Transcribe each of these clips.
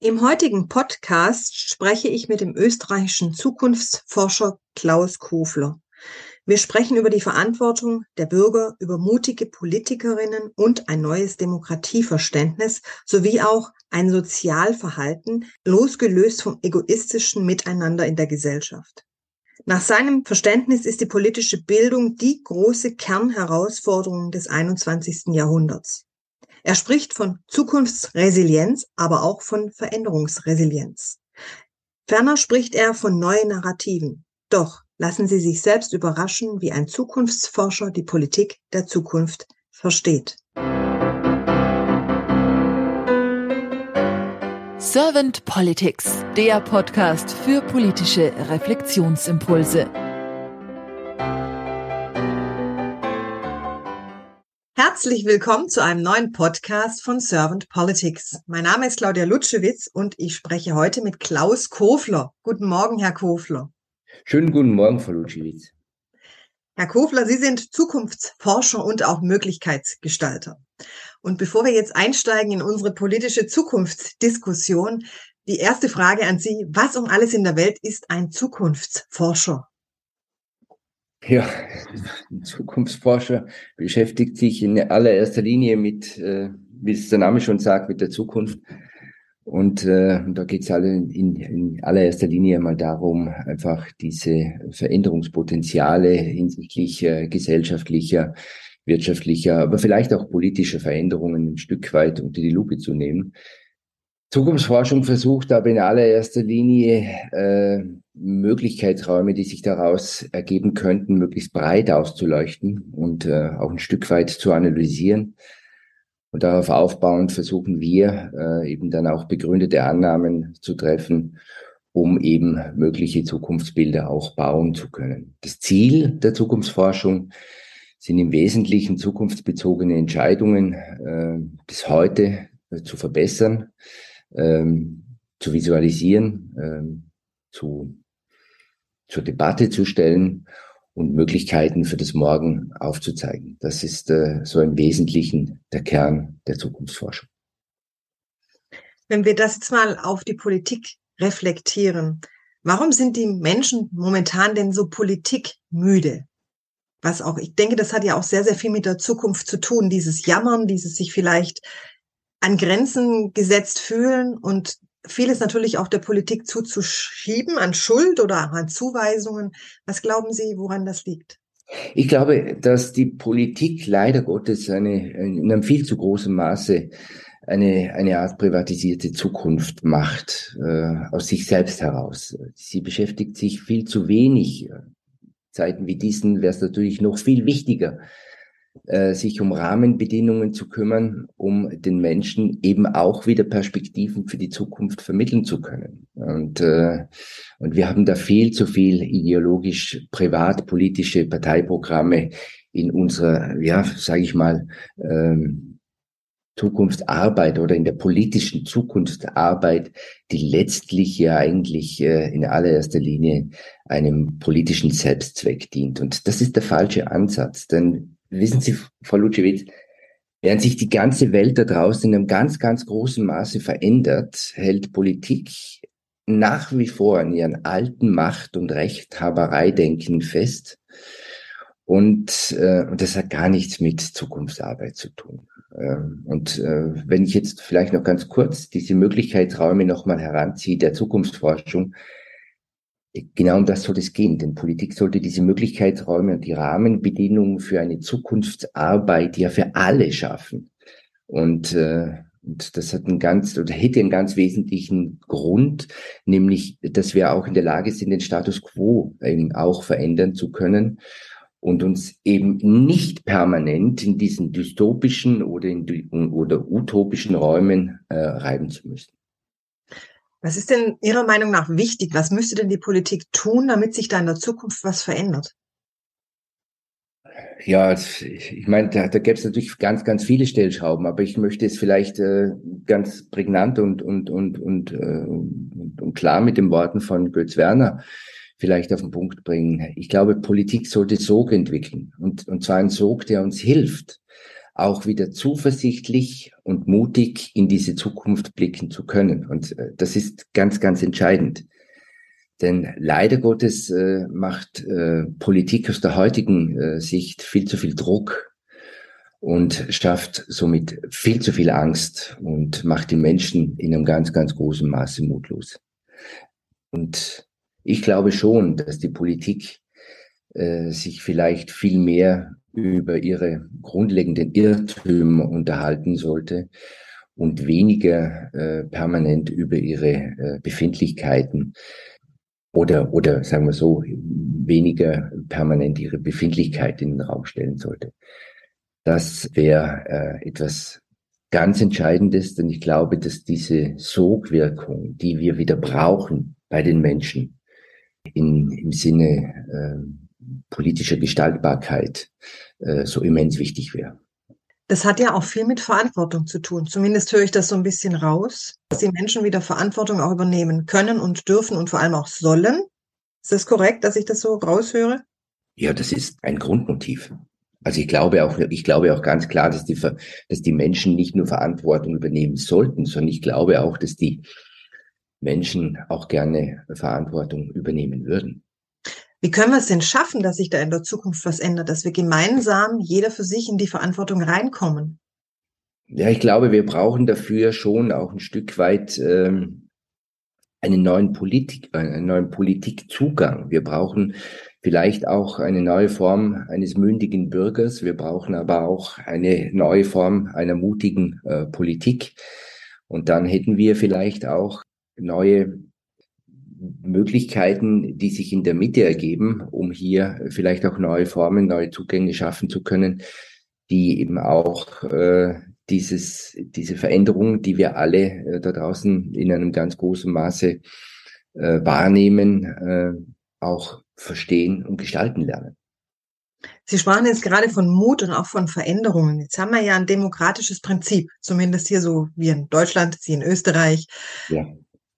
Im heutigen Podcast spreche ich mit dem österreichischen Zukunftsforscher Klaus Kofler. Wir sprechen über die Verantwortung der Bürger, über mutige Politikerinnen und ein neues Demokratieverständnis sowie auch ein Sozialverhalten, losgelöst vom egoistischen Miteinander in der Gesellschaft. Nach seinem Verständnis ist die politische Bildung die große Kernherausforderung des 21. Jahrhunderts. Er spricht von Zukunftsresilienz, aber auch von Veränderungsresilienz. Ferner spricht er von neuen Narrativen. Doch lassen Sie sich selbst überraschen, wie ein Zukunftsforscher die Politik der Zukunft versteht. Servant Politics, der Podcast für politische Reflexionsimpulse. Herzlich willkommen zu einem neuen Podcast von Servant Politics. Mein Name ist Claudia Lutschewitz und ich spreche heute mit Klaus Kofler. Guten Morgen, Herr Kofler. Schönen guten Morgen, Frau Lutschewitz. Herr Kofler, Sie sind Zukunftsforscher und auch Möglichkeitsgestalter. Und bevor wir jetzt einsteigen in unsere politische Zukunftsdiskussion, die erste Frage an Sie. Was um alles in der Welt ist ein Zukunftsforscher? Ja, ein Zukunftsforscher beschäftigt sich in allererster Linie mit, äh, wie es der Name schon sagt, mit der Zukunft. Und äh, da geht es alle in, in allererster Linie mal darum, einfach diese Veränderungspotenziale hinsichtlich äh, gesellschaftlicher, wirtschaftlicher, aber vielleicht auch politischer Veränderungen ein Stück weit unter die Lupe zu nehmen. Zukunftsforschung versucht aber in allererster Linie äh, Möglichkeitsräume, die sich daraus ergeben könnten, möglichst breit auszuleuchten und äh, auch ein Stück weit zu analysieren. Und darauf aufbauend versuchen wir äh, eben dann auch begründete Annahmen zu treffen, um eben mögliche Zukunftsbilder auch bauen zu können. Das Ziel der Zukunftsforschung sind im Wesentlichen zukunftsbezogene Entscheidungen äh, bis heute äh, zu verbessern, ähm, zu visualisieren, ähm, zu, zur Debatte zu stellen und Möglichkeiten für das Morgen aufzuzeigen. Das ist äh, so im Wesentlichen der Kern der Zukunftsforschung. Wenn wir das jetzt mal auf die Politik reflektieren, warum sind die Menschen momentan denn so politikmüde? Was auch, ich denke, das hat ja auch sehr, sehr viel mit der Zukunft zu tun, dieses Jammern, dieses sich vielleicht an Grenzen gesetzt fühlen und vieles natürlich auch der Politik zuzuschieben, an Schuld oder an Zuweisungen. Was glauben Sie, woran das liegt? Ich glaube, dass die Politik leider Gottes eine, in einem viel zu großen Maße eine, eine Art privatisierte Zukunft macht, äh, aus sich selbst heraus. Sie beschäftigt sich viel zu wenig. Zeiten wie diesen wäre es natürlich noch viel wichtiger, äh, sich um Rahmenbedingungen zu kümmern, um den Menschen eben auch wieder Perspektiven für die Zukunft vermitteln zu können. Und, äh, und wir haben da viel zu viel ideologisch privatpolitische Parteiprogramme in unserer, ja, sage ich mal, ähm, Zukunftsarbeit oder in der politischen Zukunftsarbeit, die letztlich ja eigentlich äh, in allererster Linie einem politischen Selbstzweck dient. Und das ist der falsche Ansatz, denn wissen Sie, Frau Lutschewitz, während sich die ganze Welt da draußen in einem ganz, ganz großen Maße verändert, hält Politik nach wie vor an ihren alten Macht- und Rechthabereidenken fest. Und, äh, das hat gar nichts mit Zukunftsarbeit zu tun. Ähm, und äh, wenn ich jetzt vielleicht noch ganz kurz diese Möglichkeitsräume nochmal heranziehe der Zukunftsforschung, Genau um das soll es gehen, denn Politik sollte diese Möglichkeitsräume und die Rahmenbedingungen für eine Zukunftsarbeit ja für alle schaffen. Und, äh, und das hat einen ganz oder hätte einen ganz wesentlichen Grund, nämlich, dass wir auch in der Lage sind, den Status quo eben auch verändern zu können und uns eben nicht permanent in diesen dystopischen oder, in, oder utopischen Räumen äh, reiben zu müssen. Was ist denn Ihrer Meinung nach wichtig? Was müsste denn die Politik tun, damit sich da in der Zukunft was verändert? Ja, ich meine, da, da gäbe es natürlich ganz, ganz viele Stellschrauben, aber ich möchte es vielleicht äh, ganz prägnant und, und, und, und, äh, und, und klar mit den Worten von Götz Werner vielleicht auf den Punkt bringen. Ich glaube, Politik sollte Sog entwickeln und, und zwar ein Sog, der uns hilft, auch wieder zuversichtlich und mutig in diese Zukunft blicken zu können. Und äh, das ist ganz, ganz entscheidend. Denn leider Gottes äh, macht äh, Politik aus der heutigen äh, Sicht viel zu viel Druck und schafft somit viel zu viel Angst und macht die Menschen in einem ganz, ganz großen Maße mutlos. Und ich glaube schon, dass die Politik äh, sich vielleicht viel mehr über ihre grundlegenden Irrtümer unterhalten sollte und weniger äh, permanent über ihre äh, Befindlichkeiten oder, oder sagen wir so, weniger permanent ihre Befindlichkeit in den Raum stellen sollte. Das wäre äh, etwas ganz Entscheidendes, denn ich glaube, dass diese Sogwirkung, die wir wieder brauchen bei den Menschen in, im Sinne äh, politischer Gestaltbarkeit, äh, so immens wichtig wäre. Das hat ja auch viel mit Verantwortung zu tun. Zumindest höre ich das so ein bisschen raus, dass die Menschen wieder Verantwortung auch übernehmen können und dürfen und vor allem auch sollen. Ist das korrekt, dass ich das so raushöre? Ja, das ist ein Grundmotiv. Also ich glaube auch, ich glaube auch ganz klar, dass die, dass die Menschen nicht nur Verantwortung übernehmen sollten, sondern ich glaube auch, dass die Menschen auch gerne Verantwortung übernehmen würden. Wie können wir es denn schaffen, dass sich da in der Zukunft was ändert, dass wir gemeinsam jeder für sich in die Verantwortung reinkommen? Ja, ich glaube, wir brauchen dafür schon auch ein Stück weit ähm, einen neuen Politik, einen neuen Politikzugang. Wir brauchen vielleicht auch eine neue Form eines mündigen Bürgers. Wir brauchen aber auch eine neue Form einer mutigen äh, Politik. Und dann hätten wir vielleicht auch neue Möglichkeiten, die sich in der Mitte ergeben, um hier vielleicht auch neue Formen, neue Zugänge schaffen zu können, die eben auch äh, dieses, diese Veränderung, die wir alle äh, da draußen in einem ganz großen Maße äh, wahrnehmen, äh, auch verstehen und gestalten lernen. Sie sprachen jetzt gerade von Mut und auch von Veränderungen. Jetzt haben wir ja ein demokratisches Prinzip, zumindest hier so wie in Deutschland, Sie in Österreich. Ja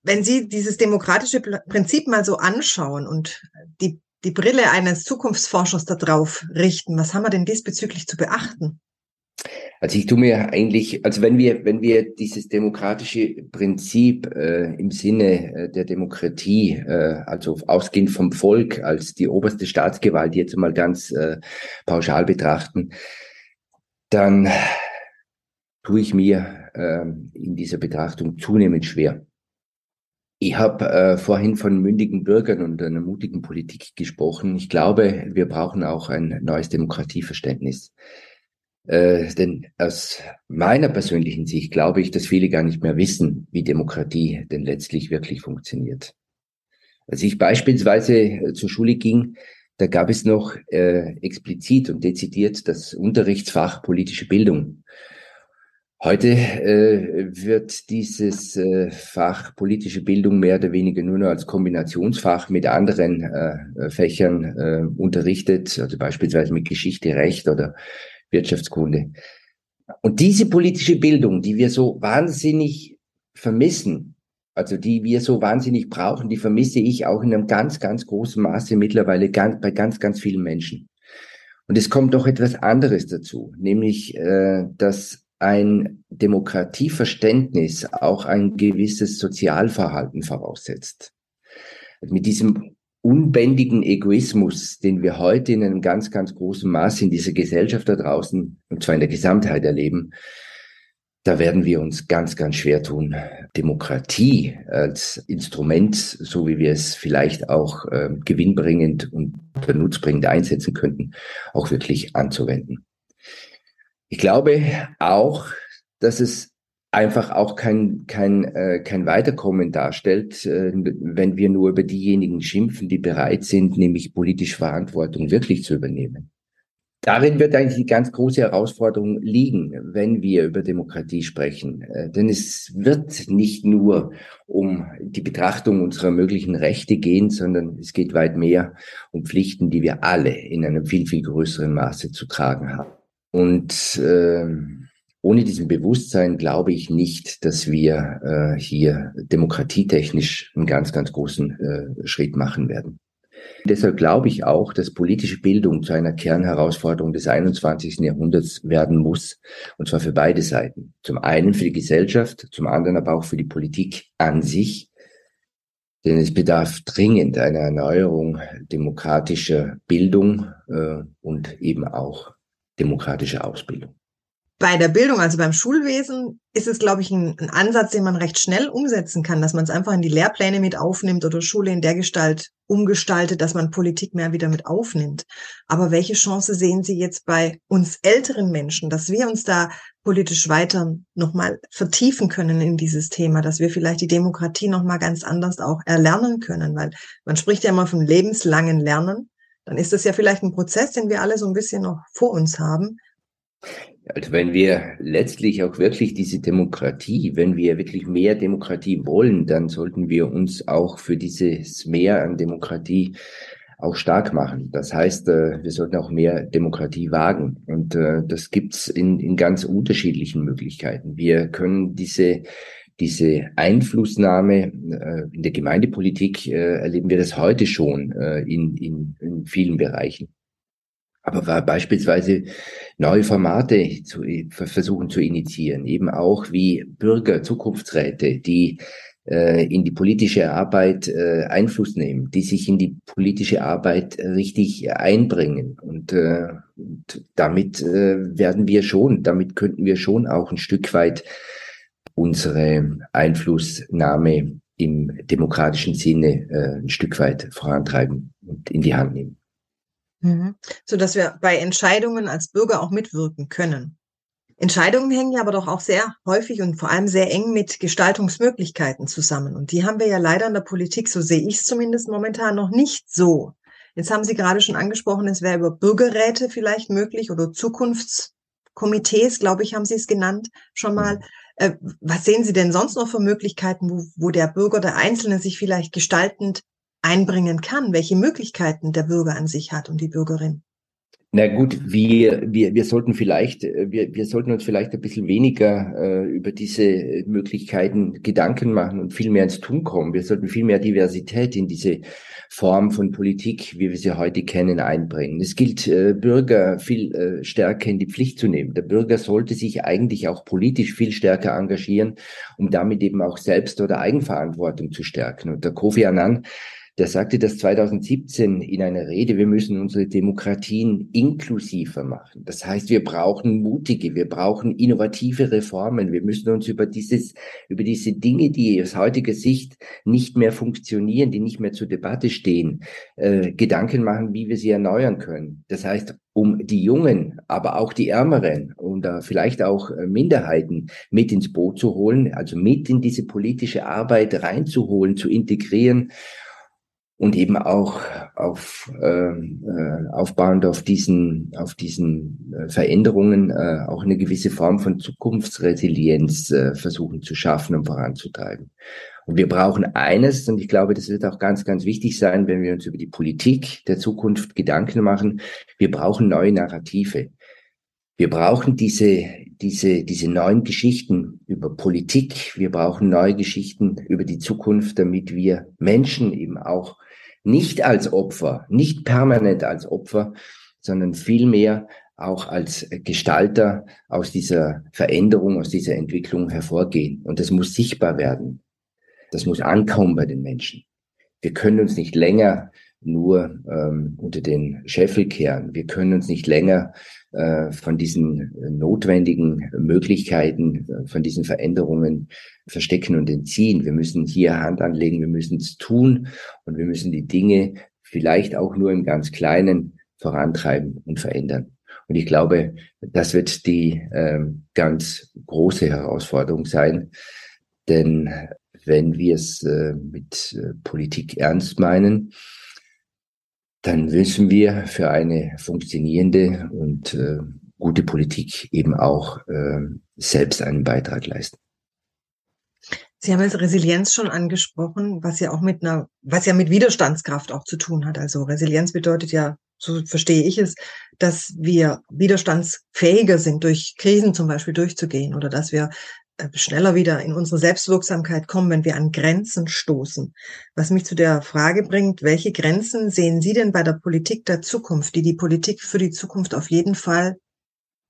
wenn Sie dieses demokratische Prinzip mal so anschauen und die, die Brille eines Zukunftsforschers da drauf richten, was haben wir denn diesbezüglich zu beachten? Also ich tue mir eigentlich, also wenn wir, wenn wir dieses demokratische Prinzip äh, im Sinne äh, der Demokratie, äh, also ausgehend vom Volk als die oberste Staatsgewalt jetzt mal ganz äh, pauschal betrachten, dann tue ich mir äh, in dieser Betrachtung zunehmend schwer. Ich habe äh, vorhin von mündigen Bürgern und einer mutigen Politik gesprochen. Ich glaube, wir brauchen auch ein neues Demokratieverständnis. Äh, denn aus meiner persönlichen Sicht glaube ich, dass viele gar nicht mehr wissen, wie Demokratie denn letztlich wirklich funktioniert. Als ich beispielsweise äh, zur Schule ging, da gab es noch äh, explizit und dezidiert das Unterrichtsfach politische Bildung. Heute äh, wird dieses äh, Fach politische Bildung mehr oder weniger nur noch als Kombinationsfach mit anderen äh, Fächern äh, unterrichtet, also beispielsweise mit Geschichte, Recht oder Wirtschaftskunde. Und diese politische Bildung, die wir so wahnsinnig vermissen, also die wir so wahnsinnig brauchen, die vermisse ich auch in einem ganz, ganz großen Maße mittlerweile ganz, bei ganz, ganz vielen Menschen. Und es kommt doch etwas anderes dazu, nämlich äh, dass ein Demokratieverständnis auch ein gewisses Sozialverhalten voraussetzt. Mit diesem unbändigen Egoismus, den wir heute in einem ganz, ganz großen Maß in dieser Gesellschaft da draußen, und zwar in der Gesamtheit erleben, da werden wir uns ganz, ganz schwer tun, Demokratie als Instrument, so wie wir es vielleicht auch äh, gewinnbringend und nutzbringend einsetzen könnten, auch wirklich anzuwenden. Ich glaube auch, dass es einfach auch kein, kein, äh, kein Weiterkommen darstellt, äh, wenn wir nur über diejenigen schimpfen, die bereit sind, nämlich politische Verantwortung wirklich zu übernehmen. Darin wird eigentlich die ganz große Herausforderung liegen, wenn wir über Demokratie sprechen. Äh, denn es wird nicht nur um die Betrachtung unserer möglichen Rechte gehen, sondern es geht weit mehr um Pflichten, die wir alle in einem viel, viel größeren Maße zu tragen haben. Und äh, ohne diesem Bewusstsein glaube ich nicht, dass wir äh, hier demokratietechnisch einen ganz, ganz großen äh, Schritt machen werden. Deshalb glaube ich auch, dass politische Bildung zu einer Kernherausforderung des 21. Jahrhunderts werden muss, und zwar für beide Seiten. Zum einen für die Gesellschaft, zum anderen aber auch für die Politik an sich. Denn es bedarf dringend einer Erneuerung demokratischer Bildung äh, und eben auch demokratischer Ausbildung. Bei der Bildung, also beim Schulwesen, ist es, glaube ich, ein, ein, Ansatz, den man recht schnell umsetzen kann, dass man es einfach in die Lehrpläne mit aufnimmt oder Schule in der Gestalt umgestaltet, dass man Politik mehr wieder mit aufnimmt. Aber welche Chance sehen Sie jetzt bei uns älteren Menschen, dass wir uns da politisch weiter nochmal vertiefen können in dieses Thema, dass wir vielleicht die Demokratie nochmal ganz anders auch erlernen können? Weil man spricht ja immer von lebenslangen Lernen. Dann ist das ja vielleicht ein Prozess, den wir alle so ein bisschen noch vor uns haben. Also wenn wir letztlich auch wirklich diese Demokratie, wenn wir wirklich mehr Demokratie wollen, dann sollten wir uns auch für dieses Mehr an Demokratie auch stark machen. Das heißt, äh, wir sollten auch mehr Demokratie wagen. Und äh, das gibt's in, in ganz unterschiedlichen Möglichkeiten. Wir können diese diese Einflussnahme äh, in der Gemeindepolitik erleben wir das heute schon in, in, in vielen Bereichen aber beispielsweise neue Formate zu, versuchen zu initiieren, eben auch wie Bürger, Zukunftsräte, die äh, in die politische Arbeit äh, Einfluss nehmen, die sich in die politische Arbeit richtig einbringen. Und, äh, und damit äh, werden wir schon, damit könnten wir schon auch ein Stück weit unsere Einflussnahme im demokratischen Sinne äh, ein Stück weit vorantreiben und in die Hand nehmen. Mhm. So dass wir bei Entscheidungen als Bürger auch mitwirken können. Entscheidungen hängen ja aber doch auch sehr häufig und vor allem sehr eng mit Gestaltungsmöglichkeiten zusammen. Und die haben wir ja leider in der Politik, so sehe ich es zumindest momentan noch nicht so. Jetzt haben Sie gerade schon angesprochen, es wäre über Bürgerräte vielleicht möglich oder Zukunftskomitees, glaube ich, haben Sie es genannt schon mal. Äh, was sehen Sie denn sonst noch für Möglichkeiten, wo, wo der Bürger, der Einzelne sich vielleicht gestaltend einbringen kann, welche Möglichkeiten der Bürger an sich hat und die Bürgerin. Na gut, wir, wir, wir sollten vielleicht, wir, wir sollten uns vielleicht ein bisschen weniger äh, über diese Möglichkeiten Gedanken machen und viel mehr ins Tun kommen. Wir sollten viel mehr Diversität in diese Form von Politik, wie wir sie heute kennen, einbringen. Es gilt, äh, Bürger viel äh, stärker in die Pflicht zu nehmen. Der Bürger sollte sich eigentlich auch politisch viel stärker engagieren, um damit eben auch Selbst- oder Eigenverantwortung zu stärken. Und der Kofi Annan der sagte das 2017 in einer Rede, wir müssen unsere Demokratien inklusiver machen. Das heißt, wir brauchen mutige, wir brauchen innovative Reformen. Wir müssen uns über dieses, über diese Dinge, die aus heutiger Sicht nicht mehr funktionieren, die nicht mehr zur Debatte stehen, äh, Gedanken machen, wie wir sie erneuern können. Das heißt, um die Jungen, aber auch die Ärmeren und uh, vielleicht auch äh, Minderheiten mit ins Boot zu holen, also mit in diese politische Arbeit reinzuholen, zu integrieren und eben auch auf, ähm, äh, aufbauend auf diesen, auf diesen äh, Veränderungen äh, auch eine gewisse Form von Zukunftsresilienz äh, versuchen zu schaffen und voranzutreiben. Und wir brauchen eines, und ich glaube, das wird auch ganz, ganz wichtig sein, wenn wir uns über die Politik der Zukunft Gedanken machen. Wir brauchen neue Narrative. Wir brauchen diese, diese, diese neuen Geschichten über Politik. Wir brauchen neue Geschichten über die Zukunft, damit wir Menschen eben auch nicht als Opfer, nicht permanent als Opfer, sondern vielmehr auch als Gestalter aus dieser Veränderung, aus dieser Entwicklung hervorgehen. Und das muss sichtbar werden. Das muss ankommen bei den Menschen. Wir können uns nicht länger nur ähm, unter den Scheffel kehren. Wir können uns nicht länger von diesen notwendigen Möglichkeiten, äh, von diesen Veränderungen verstecken und entziehen. Wir müssen hier Hand anlegen, wir müssen es tun und wir müssen die Dinge vielleicht auch nur im ganz Kleinen vorantreiben und verändern. Und ich glaube, das wird die äh, ganz große Herausforderung sein. Denn wenn wir es äh, mit äh, Politik ernst meinen, dann müssen wir für eine funktionierende und äh, gute Politik eben auch äh, selbst einen Beitrag leisten. Sie haben jetzt Resilienz schon angesprochen, was ja auch mit einer, was ja mit Widerstandskraft auch zu tun hat. Also Resilienz bedeutet ja, so verstehe ich es, dass wir widerstandsfähiger sind, durch Krisen zum Beispiel durchzugehen oder dass wir schneller wieder in unsere Selbstwirksamkeit kommen, wenn wir an Grenzen stoßen. Was mich zu der Frage bringt, welche Grenzen sehen Sie denn bei der Politik der Zukunft, die die Politik für die Zukunft auf jeden Fall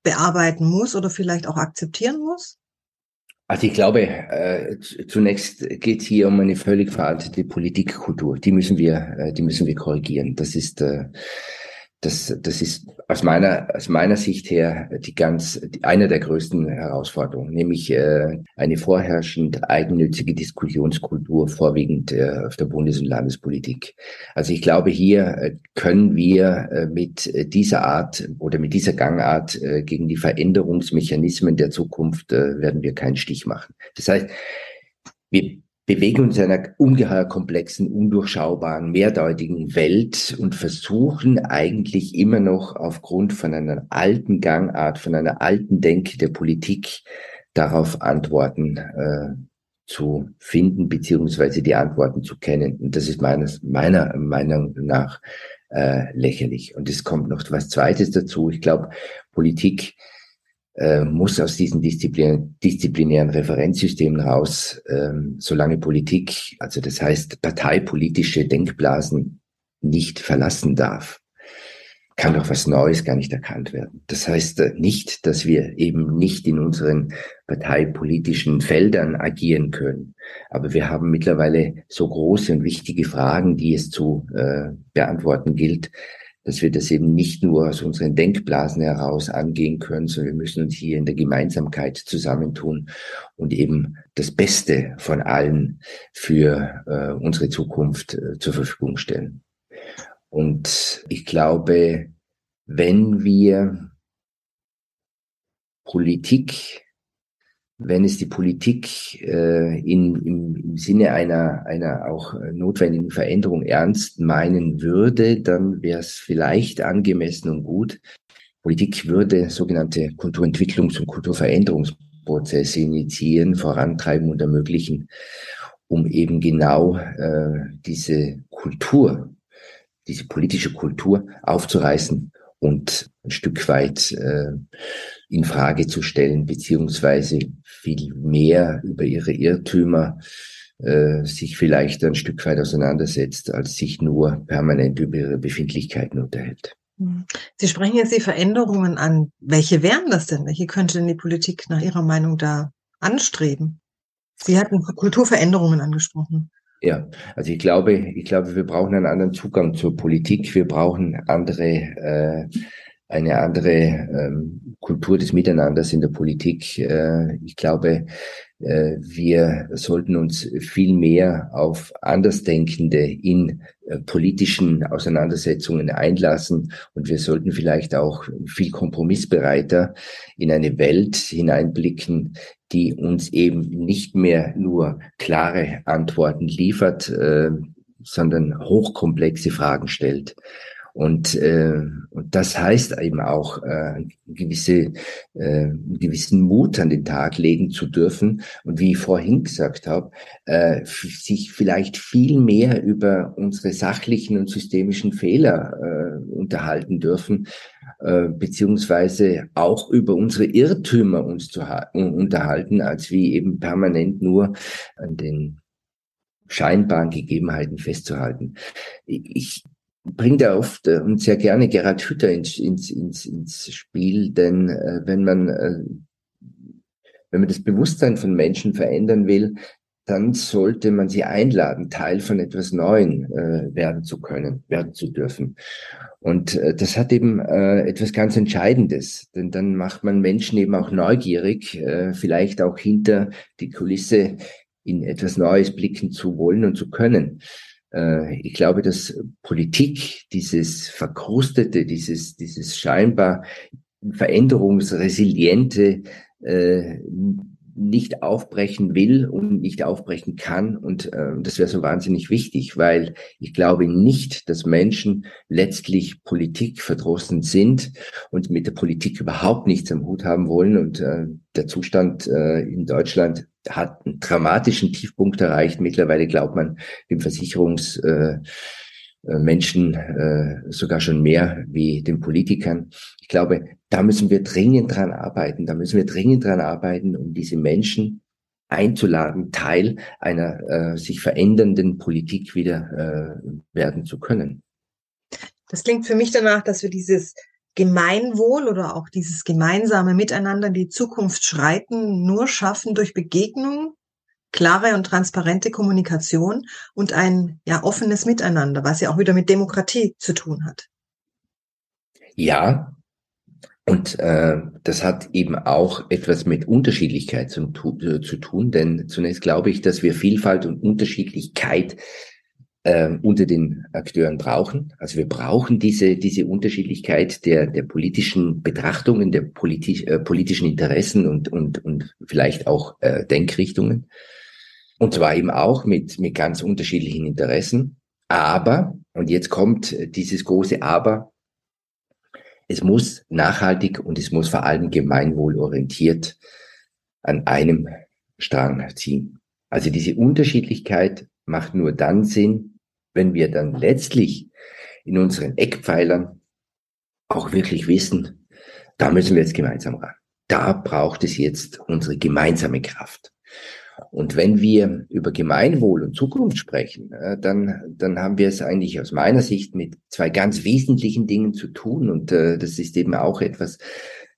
bearbeiten muss oder vielleicht auch akzeptieren muss? Also ich glaube, äh, zunächst geht hier um eine völlig veraltete Politikkultur. Die müssen wir, äh, die müssen wir korrigieren. Das ist äh, das, das ist aus meiner, aus meiner Sicht her die ganz, die, eine der größten Herausforderungen, nämlich äh, eine vorherrschend eigennützige Diskussionskultur, vorwiegend äh, auf der Bundes- und Landespolitik. Also ich glaube, hier äh, können wir äh, mit dieser Art oder mit dieser Gangart äh, gegen die Veränderungsmechanismen der Zukunft äh, werden wir keinen Stich machen. Das heißt, wir bewegen uns in einer ungeheuer komplexen, undurchschaubaren, mehrdeutigen Welt und versuchen eigentlich immer noch aufgrund von einer alten Gangart, von einer alten Denke der Politik darauf Antworten äh, zu finden, beziehungsweise die Antworten zu kennen. Und das ist meines, meiner Meinung nach äh, lächerlich. Und es kommt noch was Zweites dazu. Ich glaube, Politik äh, muss aus diesen Disziplin disziplinären Referenzsystemen raus, ähm, solange Politik, also das heißt parteipolitische Denkblasen nicht verlassen darf, kann doch was Neues gar nicht erkannt werden. Das heißt äh, nicht, dass wir eben nicht in unseren parteipolitischen Feldern agieren können. Aber wir haben mittlerweile so große und wichtige Fragen, die es zu äh, beantworten gilt, dass wir das eben nicht nur aus unseren Denkblasen heraus angehen können, sondern wir müssen uns hier in der Gemeinsamkeit zusammentun und eben das Beste von allen für äh, unsere Zukunft äh, zur Verfügung stellen. Und ich glaube, wenn wir Politik wenn es die Politik äh, in, im, im Sinne einer, einer auch notwendigen Veränderung ernst meinen würde, dann wäre es vielleicht angemessen und gut. Politik würde sogenannte Kulturentwicklungs- und Kulturveränderungsprozesse initiieren, vorantreiben und ermöglichen, um eben genau äh, diese Kultur, diese politische Kultur aufzureißen und ein Stück weit äh, in Frage zu stellen, beziehungsweise viel mehr über ihre Irrtümer äh, sich vielleicht ein Stück weit auseinandersetzt, als sich nur permanent über ihre Befindlichkeiten unterhält. Hm. Sie sprechen jetzt die Veränderungen an. Welche wären das denn? Welche könnte denn die Politik nach Ihrer Meinung da anstreben? Sie hatten Kulturveränderungen angesprochen. Ja, also ich glaube, ich glaube, wir brauchen einen anderen Zugang zur Politik. Wir brauchen andere, äh, eine andere ähm, Kultur des Miteinanders in der Politik. Äh, ich glaube, wir sollten uns viel mehr auf Andersdenkende in äh, politischen Auseinandersetzungen einlassen und wir sollten vielleicht auch viel kompromissbereiter in eine Welt hineinblicken, die uns eben nicht mehr nur klare Antworten liefert, äh, sondern hochkomplexe Fragen stellt. Und, äh, und das heißt eben auch, äh, gewisse, äh, gewissen Mut an den Tag legen zu dürfen. Und wie ich vorhin gesagt habe, äh, sich vielleicht viel mehr über unsere sachlichen und systemischen Fehler äh, unterhalten dürfen, äh, beziehungsweise auch über unsere Irrtümer uns zu unterhalten, als wie eben permanent nur an den scheinbaren Gegebenheiten festzuhalten. Ich bringt er oft äh, und sehr gerne Gerhard Hütter ins, ins, ins, ins Spiel, denn äh, wenn man äh, wenn man das Bewusstsein von Menschen verändern will, dann sollte man sie einladen, Teil von etwas Neuem äh, werden zu können, werden zu dürfen. Und äh, das hat eben äh, etwas ganz Entscheidendes, denn dann macht man Menschen eben auch neugierig, äh, vielleicht auch hinter die Kulisse in etwas Neues blicken zu wollen und zu können. Äh, ich glaube, dass Politik, dieses verkrustete, dieses, dieses scheinbar veränderungsresiliente, äh, nicht aufbrechen will und nicht aufbrechen kann. Und äh, das wäre so wahnsinnig wichtig, weil ich glaube nicht, dass Menschen letztlich Politik verdrossen sind und mit der Politik überhaupt nichts am Hut haben wollen. Und äh, der Zustand äh, in Deutschland hat einen dramatischen Tiefpunkt erreicht. Mittlerweile glaubt man, dem Versicherungs äh, Menschen äh, sogar schon mehr wie den Politikern. Ich glaube, da müssen wir dringend dran arbeiten. Da müssen wir dringend dran arbeiten, um diese Menschen einzuladen, Teil einer äh, sich verändernden Politik wieder äh, werden zu können. Das klingt für mich danach, dass wir dieses Gemeinwohl oder auch dieses gemeinsame Miteinander in die Zukunft schreiten nur schaffen durch Begegnung, klare und transparente Kommunikation und ein ja offenes Miteinander, was ja auch wieder mit Demokratie zu tun hat. Ja, und äh, das hat eben auch etwas mit Unterschiedlichkeit zu, äh, zu tun, denn zunächst glaube ich, dass wir Vielfalt und Unterschiedlichkeit äh, unter den Akteuren brauchen. Also wir brauchen diese, diese Unterschiedlichkeit der, der politischen Betrachtungen, der politisch, äh, politischen Interessen und, und, und vielleicht auch äh, Denkrichtungen. Und zwar eben auch mit, mit ganz unterschiedlichen Interessen. Aber, und jetzt kommt dieses große Aber, es muss nachhaltig und es muss vor allem gemeinwohlorientiert an einem Strang ziehen. Also diese Unterschiedlichkeit macht nur dann Sinn, wenn wir dann letztlich in unseren Eckpfeilern auch wirklich wissen, da müssen wir jetzt gemeinsam ran. Da braucht es jetzt unsere gemeinsame Kraft. Und wenn wir über Gemeinwohl und Zukunft sprechen, dann, dann haben wir es eigentlich aus meiner Sicht mit zwei ganz wesentlichen Dingen zu tun. Und äh, das ist eben auch etwas,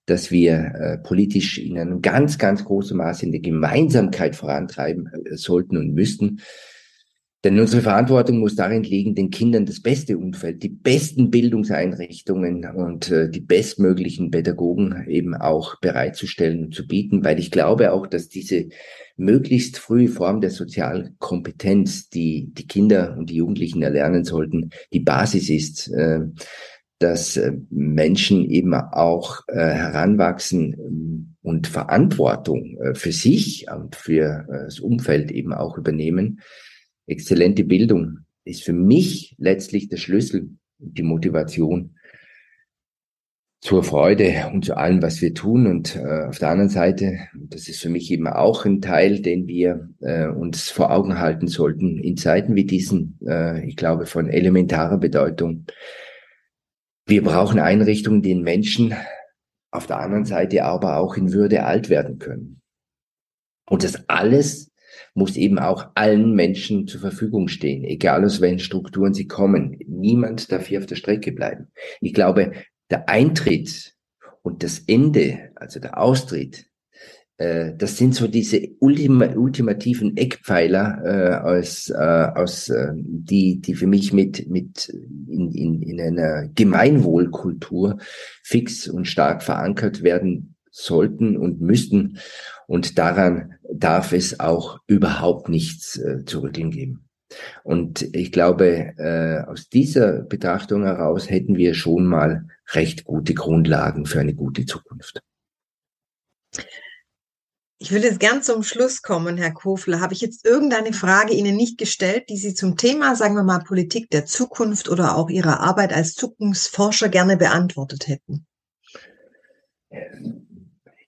dass wir äh, politisch in einem ganz, ganz großen Maße in der Gemeinsamkeit vorantreiben äh, sollten und müssten. Denn unsere Verantwortung muss darin liegen, den Kindern das beste Umfeld, die besten Bildungseinrichtungen und äh, die bestmöglichen Pädagogen eben auch bereitzustellen und zu bieten, weil ich glaube auch, dass diese möglichst frühe Form der Sozialkompetenz, die die Kinder und die Jugendlichen erlernen sollten, die Basis ist, äh, dass äh, Menschen eben auch heranwachsen ähm, und Verantwortung für sich und für das Umfeld eben auch übernehmen exzellente Bildung ist für mich letztlich der Schlüssel, die Motivation zur Freude und zu allem, was wir tun. Und äh, auf der anderen Seite, das ist für mich eben auch ein Teil, den wir äh, uns vor Augen halten sollten in Zeiten wie diesen, äh, ich glaube, von elementarer Bedeutung. Wir brauchen Einrichtungen, die Menschen auf der anderen Seite aber auch in Würde alt werden können. Und das alles muss eben auch allen Menschen zur Verfügung stehen, egal aus welchen Strukturen sie kommen. Niemand darf hier auf der Strecke bleiben. Ich glaube, der Eintritt und das Ende, also der Austritt, äh, das sind so diese ultima, ultimativen Eckpfeiler äh, aus, äh, aus äh, die, die für mich mit, mit in, in, in einer Gemeinwohlkultur fix und stark verankert werden sollten und müssten. Und daran darf es auch überhaupt nichts äh, zu rütteln geben. Und ich glaube, äh, aus dieser Betrachtung heraus hätten wir schon mal recht gute Grundlagen für eine gute Zukunft. Ich würde jetzt gern zum Schluss kommen, Herr Kofler. Habe ich jetzt irgendeine Frage Ihnen nicht gestellt, die Sie zum Thema, sagen wir mal, Politik der Zukunft oder auch Ihrer Arbeit als Zukunftsforscher gerne beantwortet hätten?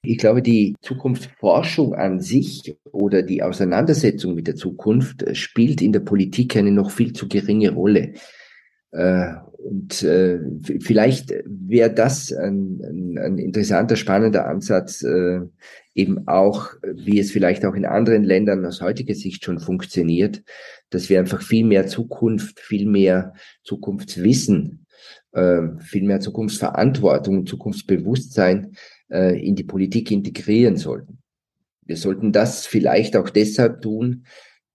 Ich glaube, die Zukunftsforschung an sich oder die Auseinandersetzung mit der Zukunft äh, spielt in der Politik eine noch viel zu geringe Rolle. Äh, und äh, vielleicht wäre das ein, ein, ein, interessanter, spannender Ansatz, eben auch, wie es vielleicht auch in anderen Ländern aus heutiger Sicht schon funktioniert, dass wir einfach viel mehr Zukunft, viel mehr Zukunftswissen, viel mehr Zukunftsverantwortung, Zukunftsbewusstsein äh, in die Politik integrieren sollten. Wir sollten das vielleicht auch deshalb tun,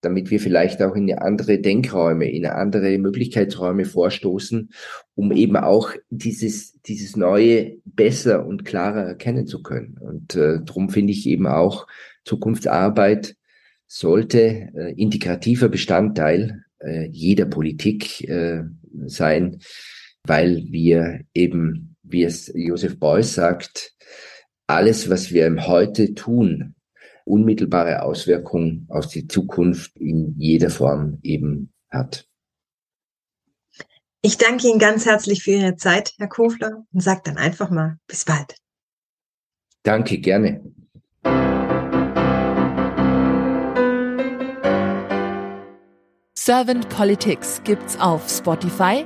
damit wir vielleicht auch in andere Denkräume, in andere Möglichkeitsräume vorstoßen, um eben auch dieses, dieses Neue besser und klarer erkennen zu können. Und äh, darum finde ich eben auch Zukunftsarbeit sollte äh, integrativer Bestandteil äh, jeder Politik äh, sein, weil wir eben, wie es Josef Beuys sagt, alles, was wir im Heute tun, unmittelbare Auswirkungen auf die Zukunft in jeder Form eben hat. Ich danke Ihnen ganz herzlich für Ihre Zeit, Herr Kofler, und sage dann einfach mal bis bald. Danke, gerne. Servant Politics gibt's auf Spotify,